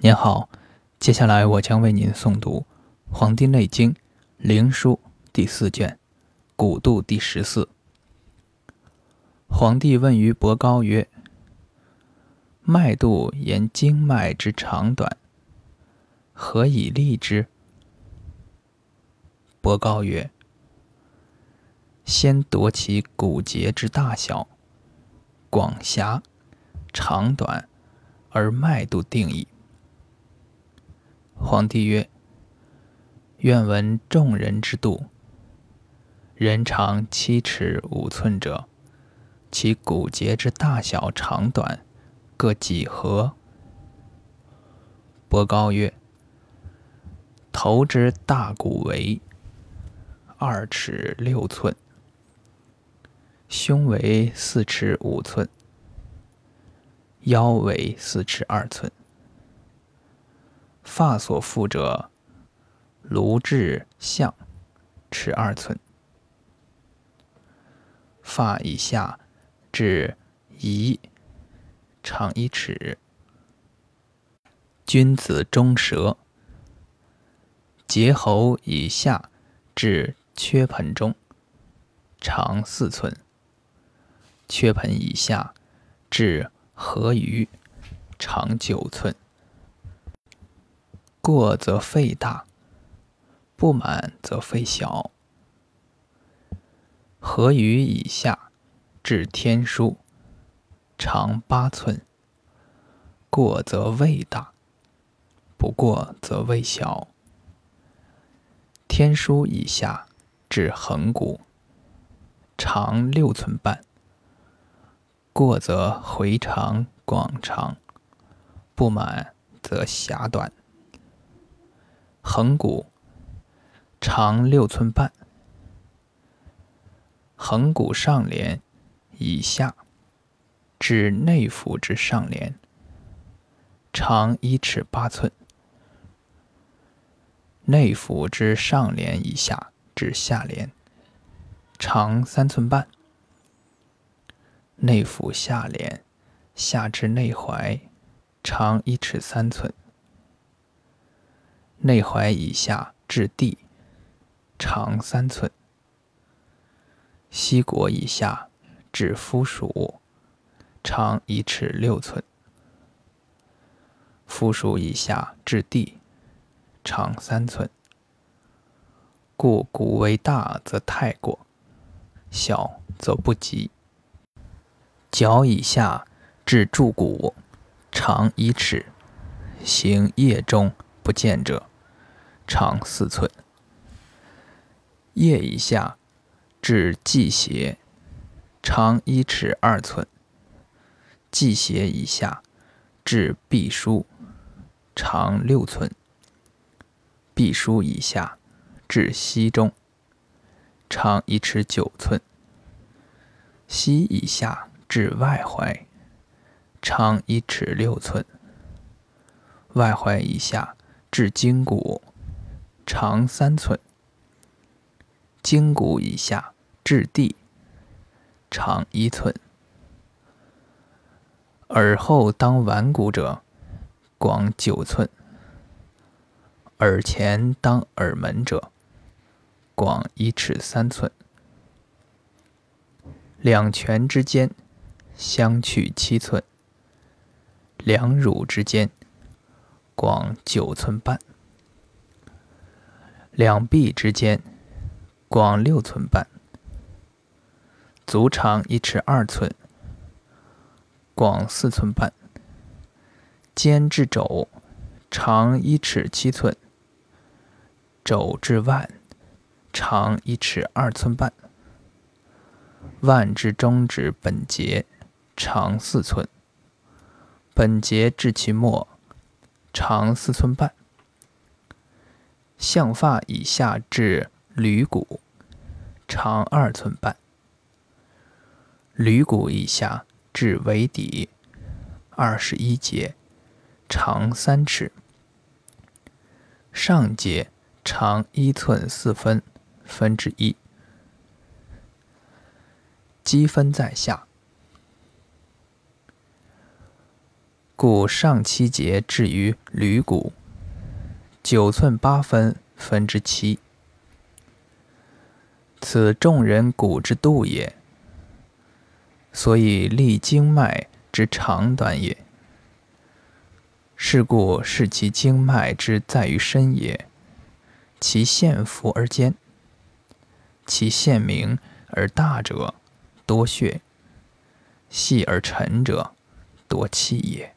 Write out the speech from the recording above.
您好，接下来我将为您诵读《黄帝内经·灵枢》第四卷《古度》第十四。皇帝问于伯高曰：“脉度言经脉之长短，何以立之？”伯高曰：“先夺其骨节之大小、广狭、长短，而脉度定矣。”皇帝曰：“愿闻众人之度。人长七尺五寸者，其骨节之大小、长短各几何？”伯高曰：“头之大骨为二尺六寸，胸为四尺五寸，腰为四尺二寸。”发所附者，颅至项，尺二寸；发以下至夷，长一尺。君子中舌，结喉以下至缺盆中，长四寸；缺盆以下至合鱼，长九寸。过则肺大，不满则肺小。合于以下至天枢，长八寸。过则胃大，不过则胃小。天枢以下至横骨，长六寸半。过则回肠广长，不满则狭短。横骨长六寸半，横骨上廉以下至内府之上廉，长一尺八寸；内府之上廉以下至下廉，长三寸半；内府下廉下至内踝，长一尺三寸。内踝以下至地，长三寸；膝腘以下至肤属，长一尺六寸；肤属以下至地，长三寸。故骨为大则太过，小则不及。脚以下至柱骨，长一尺，行腋中不见者。长四寸，腋以下至际胁，长一尺二寸；际胁以下至臂枢，长六寸；臂枢以下至膝中，长一尺九寸；膝以下至外踝，长一尺六寸；外踝以下至筋骨。长三寸，筋骨以下至地，长一寸。耳后当腕骨者，广九寸；耳前当耳门者，广一尺三寸。两拳之间相去七寸，两乳之间广九寸半。两臂之间广六寸半，足长一尺二寸，广四寸半。肩至肘长一尺七寸，肘至腕长一尺二寸半。腕至中指本节长四寸，本节至其末长四寸半。项发以下至履骨，长二寸半；履骨以下至尾底，二十一节，长三尺。上节长一寸四分分之一。积分在下。故上七节至于履骨，九寸八分分之七，此众人骨之度也。所以立经脉之长短也。是故视其经脉之在于身也，其线浮而坚，其线明而大者多血，细而沉者多气也。